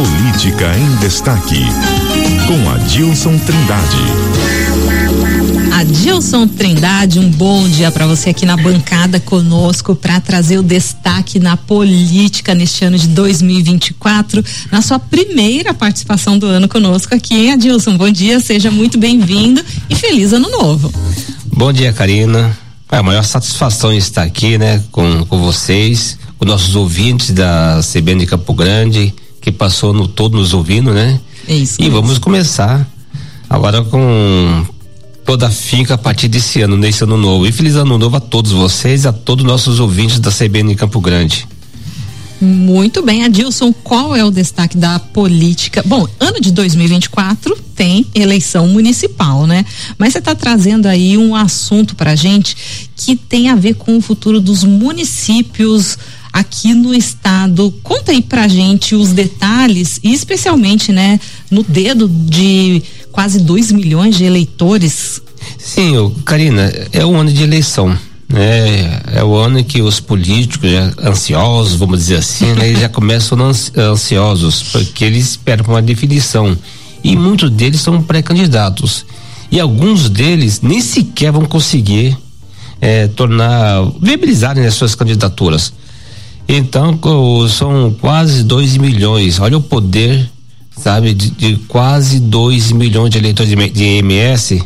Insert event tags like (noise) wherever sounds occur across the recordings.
Política em Destaque, com Adilson Trindade. Adilson Trindade, um bom dia para você aqui na bancada conosco para trazer o destaque na política neste ano de 2024, na sua primeira participação do ano conosco aqui, hein, Adilson? Bom dia, seja muito bem-vindo e feliz ano novo. Bom dia, Karina. É a maior satisfação estar aqui, né, com, com vocês, com nossos ouvintes da CBN de Campo Grande, que passou no todo nos ouvindo, né? É isso. E vamos começar agora com toda a finca a partir desse ano, nesse ano novo. E feliz ano novo a todos vocês, a todos os nossos ouvintes da CBN em Campo Grande. Muito bem, Adilson, qual é o destaque da política? Bom, ano de 2024 tem eleição municipal, né? Mas você está trazendo aí um assunto para gente que tem a ver com o futuro dos municípios aqui no estado. Conta aí pra gente os detalhes e especialmente, né, no dedo de quase 2 milhões de eleitores. Sim, Karina, é um ano de eleição. né? é o ano que os políticos ansiosos, vamos dizer assim, né, já começam ansiosos, porque eles esperam uma definição. E muitos deles são pré-candidatos. E alguns deles nem sequer vão conseguir é, tornar, viabilizarem as suas candidaturas. Então, são quase 2 milhões. Olha o poder, sabe, de, de quase 2 milhões de eleitores de, de MS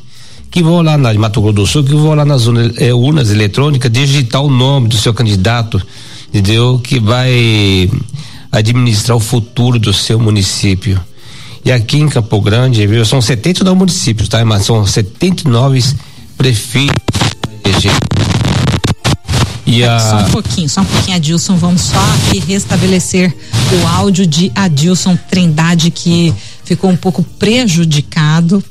que vão lá na Mato Grosso do Sul, que vão lá nas urnas, é, urnas eletrônicas digitar o nome do seu candidato, entendeu? Que vai administrar o futuro do seu município. E aqui em Campo Grande, viu, são 79 municípios, tá? Mas são 79 prefeitos e a... Só um pouquinho, só um pouquinho, Adilson. Vamos só aqui restabelecer o áudio de Adilson Trindade, que ficou um pouco prejudicado.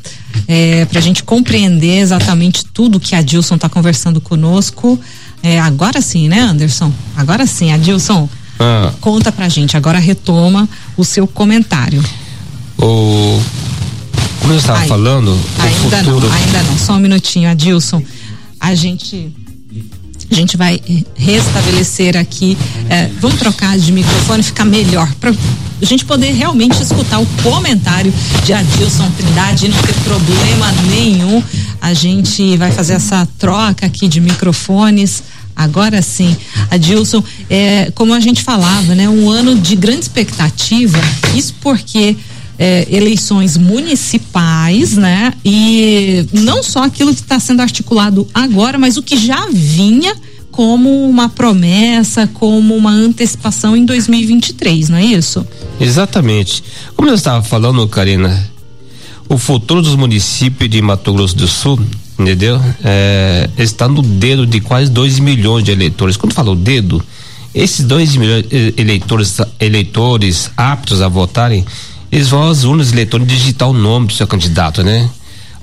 É, para a gente compreender exatamente tudo que Adilson está conversando conosco. É, agora sim, né, Anderson? Agora sim, Adilson. Ah. Conta pra gente, agora retoma o seu comentário. O como eu estava falando, ainda futuro... não, ainda não, só um minutinho, Adilson. A gente a gente vai restabelecer aqui. É, vamos trocar de microfone, ficar melhor para a gente poder realmente escutar o comentário de Adilson Trindade e não ter problema nenhum. A gente vai fazer essa troca aqui de microfones. Agora sim, Adilson, é, como a gente falava, né, um ano de grande expectativa. Isso porque é, eleições municipais, né? E não só aquilo que está sendo articulado agora, mas o que já vinha como uma promessa, como uma antecipação em 2023, não é isso? Exatamente. Como eu estava falando, Karina, o futuro dos municípios de Mato Grosso do Sul, entendeu? É, está no dedo de quase 2 milhões de eleitores. Quando falo dedo, esses 2 milhões de eleitores, eleitores aptos a votarem eles vão às urnas eleitores digitar o nome do seu candidato, né?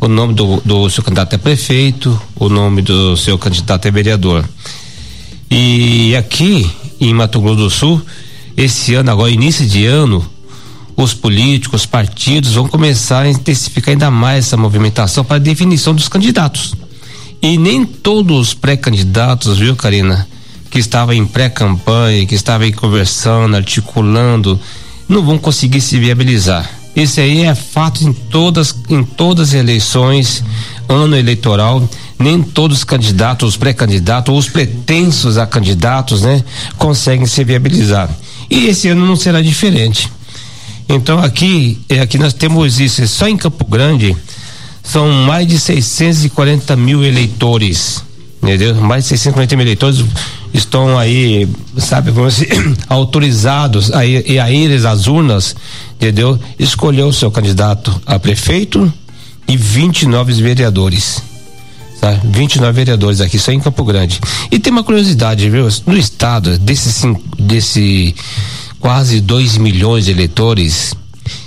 O nome do, do seu candidato é prefeito, o nome do seu candidato é vereador. E aqui em Mato Grosso do Sul, esse ano, agora início de ano, os políticos, os partidos vão começar a intensificar ainda mais essa movimentação para a definição dos candidatos. E nem todos os pré-candidatos, viu, Karina, que estavam em pré-campanha, que estavam aí conversando, articulando, não vão conseguir se viabilizar. Isso aí é fato em todas, em todas as eleições, ano eleitoral, nem todos os candidatos, os pré-candidatos, os pretensos a candidatos, né, conseguem se viabilizar. E esse ano não será diferente. Então aqui, é, aqui nós temos isso, só em Campo Grande são mais de 640 mil eleitores, entendeu? Mais de 640 mil eleitores estão aí, sabe, se, (clears throat) autorizados a, ir, a ir às urnas, entendeu? Escolheu o seu candidato a prefeito e 29 vereadores. Tá? 29 vereadores aqui, só em Campo Grande. E tem uma curiosidade, viu? No estado, desses desse quase 2 milhões de eleitores,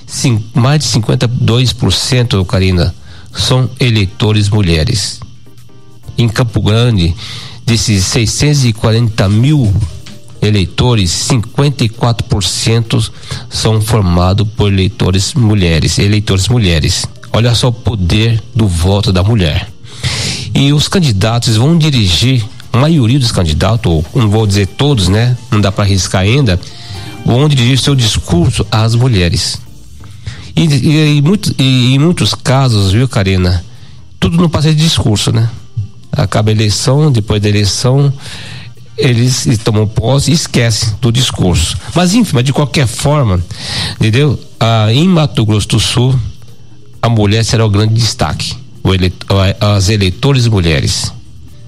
sim, mais de 52%, Karina, são eleitores mulheres. Em Campo Grande, desses 640 mil eleitores, 54% são formados por eleitores mulheres, eleitores mulheres. Olha só o poder do voto da mulher. E os candidatos vão dirigir, a maioria dos candidatos, ou não vou dizer todos, né? Não dá para arriscar ainda, onde dirige seu discurso às mulheres. E, e, e, muito, e, em muitos casos, viu, Karina? Tudo não passa de discurso, né? Acaba a eleição, depois da eleição, eles tomam posse e esquecem do discurso. Mas, enfim, mas de qualquer forma, entendeu? Ah, em Mato Grosso do Sul, a mulher será o grande destaque. O eleitor, as eleitores mulheres.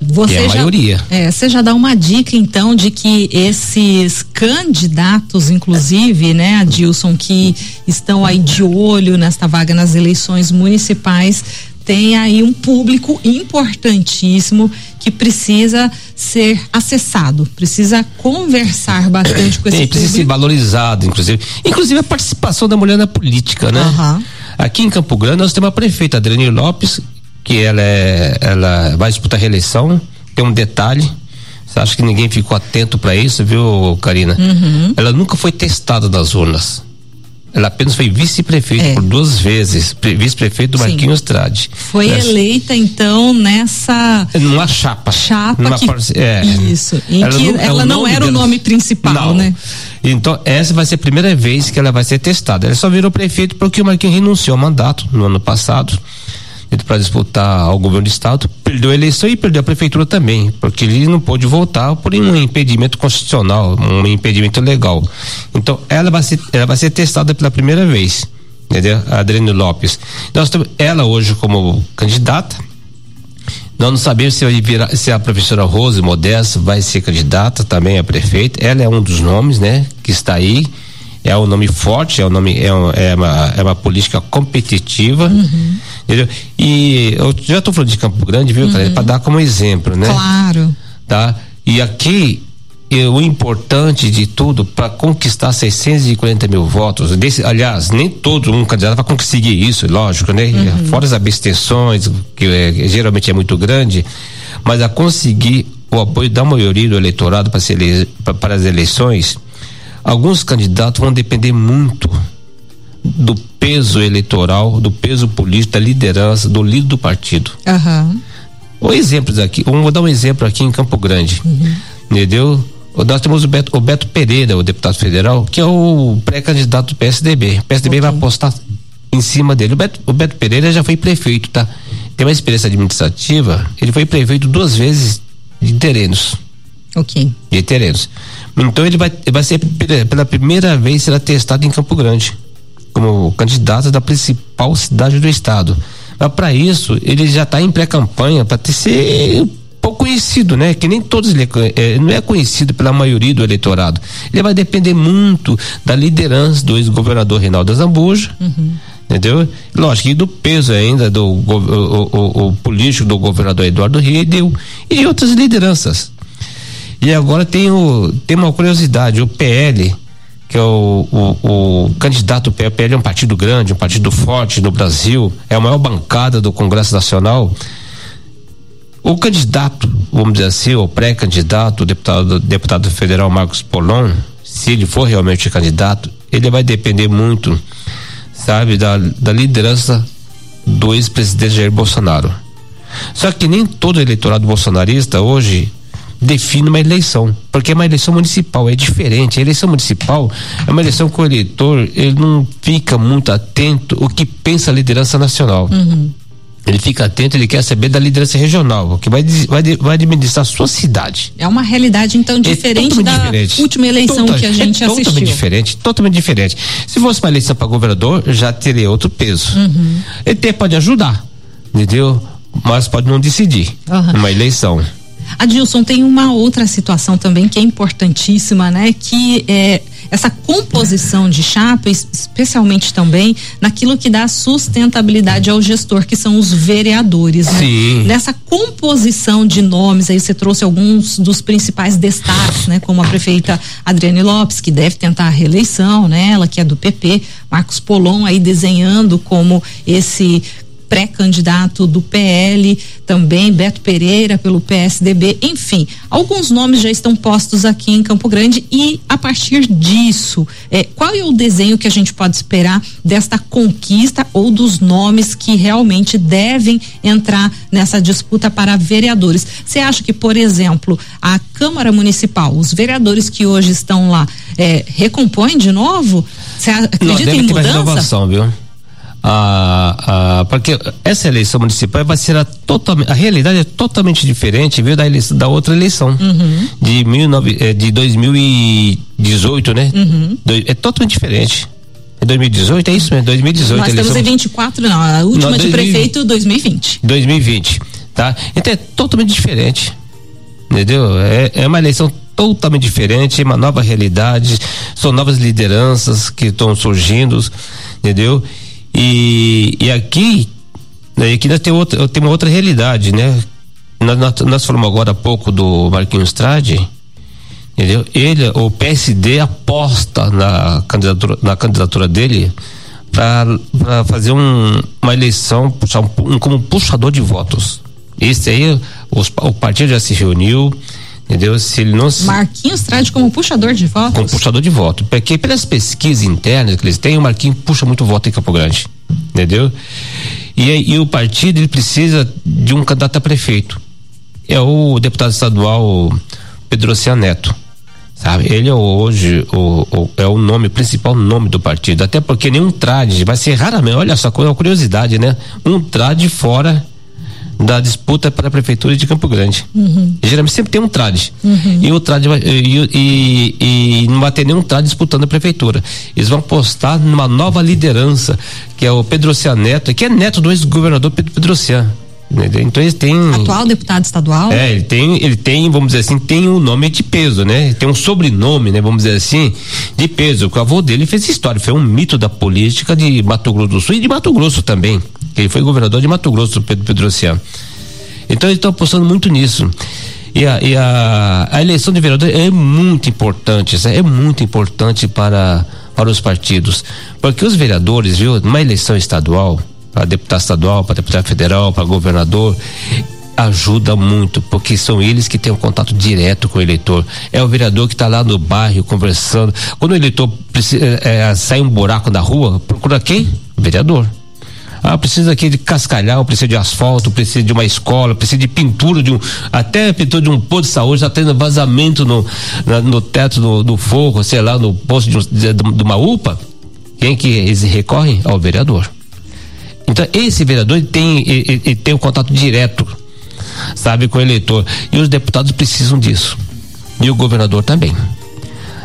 Você é a já, maioria. É, você já dá uma dica então de que esses candidatos, inclusive, né, Adilson, que estão aí de olho nesta vaga nas eleições municipais, tem aí um público importantíssimo que precisa ser acessado, precisa conversar bastante com esse Tem, precisa ser valorizado, inclusive. Inclusive a participação da mulher na política, né? Uhum. Aqui em Campo Grande nós temos a prefeita Adriane Lopes, que ela é, ela vai disputar a reeleição. Tem um detalhe, você acha que ninguém ficou atento para isso, viu, Karina? Uhum. Ela nunca foi testada nas urnas. Ela apenas foi vice-prefeito É. por duas vezes, pre- vice-prefeito do Sim. Marquinhos Trade. Foi Nessa- eleita então nessa numa chapa. chapa numa que parce- é. isso, em que não- ela não era o nome principal, Não. né? Então, essa vai ser a primeira vez que ela vai ser testada. Ela só virou prefeito porque o Marquinhos renunciou ao mandato no ano passado para disputar ao governo do estado, perdeu a eleição e perdeu a prefeitura também, porque ele não pôde voltar por um impedimento constitucional, um impedimento legal. Então, ela vai ser, ela vai ser testada pela primeira vez, entendeu? A Adriane Lopes. Nós temos ela hoje como candidata, nós não sabemos se, virar- se a professora Rose Modesto vai ser candidata também a prefeita. Ela é um dos nomes, né? Que está aí. É um nome forte, é um nome, é, um- é uma, é uma política competitiva. Entendeu? E eu já estou falando de Campo Grande, viu, cara? Para dar como exemplo, né? Claro. tá? E aqui o importante de tudo para conquistar 640 mil votos, desse, aliás, nem todo um candidato vai conseguir isso, lógico, né? Fora as abstenções, que eh, geralmente é muito grande, mas a conseguir o apoio da maioria do eleitorado para, ele, as eleições, alguns candidatos vão depender muito do peso eleitoral, do peso político, da liderança, do líder do partido. Aham. Ou exemplos aqui, vou dar um exemplo aqui em Campo Grande. Entendeu? Nós temos o Beto, o Beto Pereira, o deputado federal, que é o pré-candidato do PSDB. O PSDB vai apostar em cima dele. O Beto, o Beto Pereira já foi prefeito, tá? Tem uma experiência administrativa, ele foi prefeito duas vezes de terrenos. Ok. De terrenos. Então ele vai, ele vai ser pela primeira vez será testado em Campo Grande como candidato da principal cidade do estado. Mas para isso ele já está em pré-campanha para ser um pouco conhecido, né? Que nem todos ele é é, não é conhecido pela maioria do eleitorado. Ele vai depender muito da liderança do ex-governador Reinaldo Zambuja. Entendeu? Lógico, e do peso ainda do o, o- o político do governador Eduardo Riedel e outras lideranças. E agora tem, o, tem uma curiosidade, o PL, que é o, o, o candidato do PL, é um partido grande, um partido forte no Brasil, é a maior bancada do Congresso Nacional. O candidato, vamos dizer assim, o pré-candidato, o deputado, deputado federal Marcos Polon, se ele for realmente candidato, ele vai depender muito, sabe, da, da liderança do ex-presidente Jair Bolsonaro. Só que nem todo eleitorado bolsonarista hoje define uma eleição, porque é uma eleição municipal, é diferente. A eleição municipal é uma eleição que o eleitor ele não fica muito atento o que pensa a liderança nacional. Ele fica atento, ele quer saber da liderança regional, que vai, vai, vai administrar a sua cidade. É uma realidade então diferente totalmente da diferente. última eleição que a gente é Totalmente assistiu. diferente, totalmente diferente. Se fosse uma eleição para governador, já teria outro peso. Uhum. Ele pode ajudar, entendeu? Mas pode não decidir Aham. uma eleição. Adilson, tem uma outra situação também que é importantíssima, né? Que é essa composição de chapa, es- especialmente também naquilo que dá sustentabilidade ao gestor, que são os vereadores, né? Sim. Nessa composição de nomes, aí você trouxe alguns dos principais destaques, né? Como a prefeita Adriane Lopes, que deve tentar a reeleição, né? Ela que é do PP, Marcos Polon aí desenhando como esse pré-candidato do PL, também Beto Pereira pelo PSDB, enfim, alguns nomes já estão postos aqui em Campo Grande e a partir disso, é, qual é o desenho que a gente pode esperar desta conquista ou dos nomes que realmente devem entrar nessa disputa para vereadores? Você acha que, por exemplo, a Câmara Municipal, os vereadores que hoje estão lá, é, recompõem de novo? Você acredita Não, deve em ter mudança? renovação, viu? Ah, ah, porque essa eleição municipal vai ser a totalmente, a realidade é totalmente diferente, viu, da eleição, da outra eleição Uhum. de 19, eh, de 2018, né? Uhum. É totalmente diferente. É 2018, é isso mesmo, 2018 Nós a temos eleição em 24, não, a última Não, de 2020. prefeito 2020. 2020, tá? Então é totalmente diferente, entendeu? É, é uma eleição totalmente diferente, uma nova realidade, são novas lideranças que estão surgindo, entendeu? E, e aqui, né, aqui nós tem outra, tem uma outra realidade, né? Nós, nós, nós falamos agora há pouco do Marquinhos Trade, entendeu? Ele, o PSD aposta na candidatura, na candidatura dele para fazer um, uma eleição puxar um, um- como puxador de votos. Esse aí, os- o partido já se reuniu, entendeu? Se ele não se, Marquinhos Trade como puxador de votos. como puxador de voto. Porque pelas pesquisas internas que eles têm, o Marquinhos puxa muito voto em Campo Grande. Entendeu? E, e o partido ele precisa de um candidato a prefeito. É o deputado estadual Pedro Ocean Neto. Sabe? Ele é hoje o, o- é o nome, o principal nome do partido. Até porque nenhum trade, vai ser raramente, olha só, uma curiosidade, né? Um trade fora da disputa para a prefeitura de Campo Grande. Geralmente sempre tem um trade. E o trade vai- e, e- e não vai ter nenhum trade disputando a prefeitura. Eles vão apostar numa nova liderança, que é o Pedro Ocean Neto, que é neto do ex-governador Pedro Ocean. Então eles têm. Atual deputado estadual. É, ele tem, ele tem, vamos dizer assim, tem um nome de peso, né? Tem um sobrenome, né? Vamos dizer assim, de peso. O avô dele fez história, foi um mito da política de Mato Grosso do Sul e de Mato Grosso também. Ele foi governador de Mato Grosso, Pedro Pedrociano. Então eles estão apostando muito nisso. E a, e a, a eleição de vereador é muito importante, é muito importante para, para os partidos. Porque os vereadores, viu, numa eleição estadual, para deputado estadual, para deputado federal, para governador, ajuda muito, porque são eles que têm um contato direto com o eleitor. É o vereador que está lá no bairro conversando. Quando o eleitor precisa, é, é, sai um buraco da rua, procura quem? Vereador. Ah, precisa aqui de cascalhar, precisa de asfalto, precisa de uma escola, precisa de pintura de um, até pintura de um posto de saúde, está tendo vazamento no, na- no teto do, do forro, sei lá, no posto de, um- de- de uma UPA. Quem que eles recorrem? Ao vereador. Então, esse vereador tem, ele, ele tem um contato direto, sabe, com o eleitor. E os deputados precisam disso. E o governador também.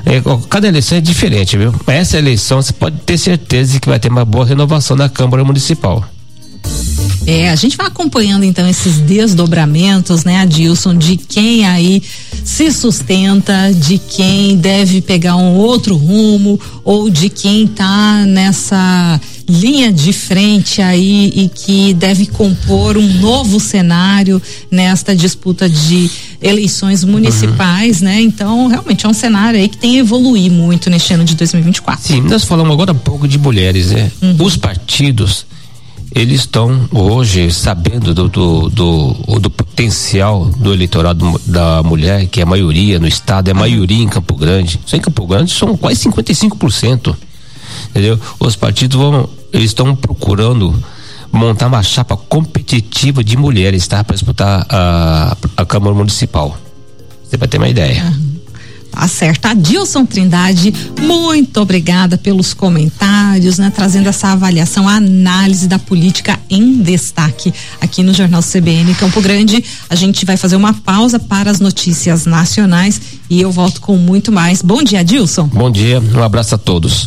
É, cada eleição é diferente, viu? Essa eleição você pode ter certeza que vai ter uma boa renovação na Câmara Municipal. É, a gente vai acompanhando então esses desdobramentos, né, Adilson, de quem aí se sustenta, de quem deve pegar um outro rumo ou de quem tá nessa linha de frente aí e que deve compor um novo cenário nesta disputa de eleições municipais, né? Então, realmente é um cenário aí que tem a evoluir muito neste ano de 2024. Sim, nós falamos agora um pouco de mulheres, né? Os partidos, eles estão hoje sabendo do, do, do, do potencial do eleitorado da mulher, que é a maioria no estado, é a maioria em Campo Grande. Só em Campo Grande são quase 55%. Entendeu? Os partidos vão, eles estão procurando montar uma chapa competitiva de mulheres, tá? Para disputar a, a Câmara Municipal. Você vai ter uma ideia. Tá certo. Adilson Trindade, muito obrigada pelos comentários, né? Trazendo essa avaliação, a análise da política em destaque aqui no Jornal CBN Campo Grande. A gente vai fazer uma pausa para as notícias nacionais e eu volto com muito mais. Bom dia, Adilson. Bom dia, um abraço a todos.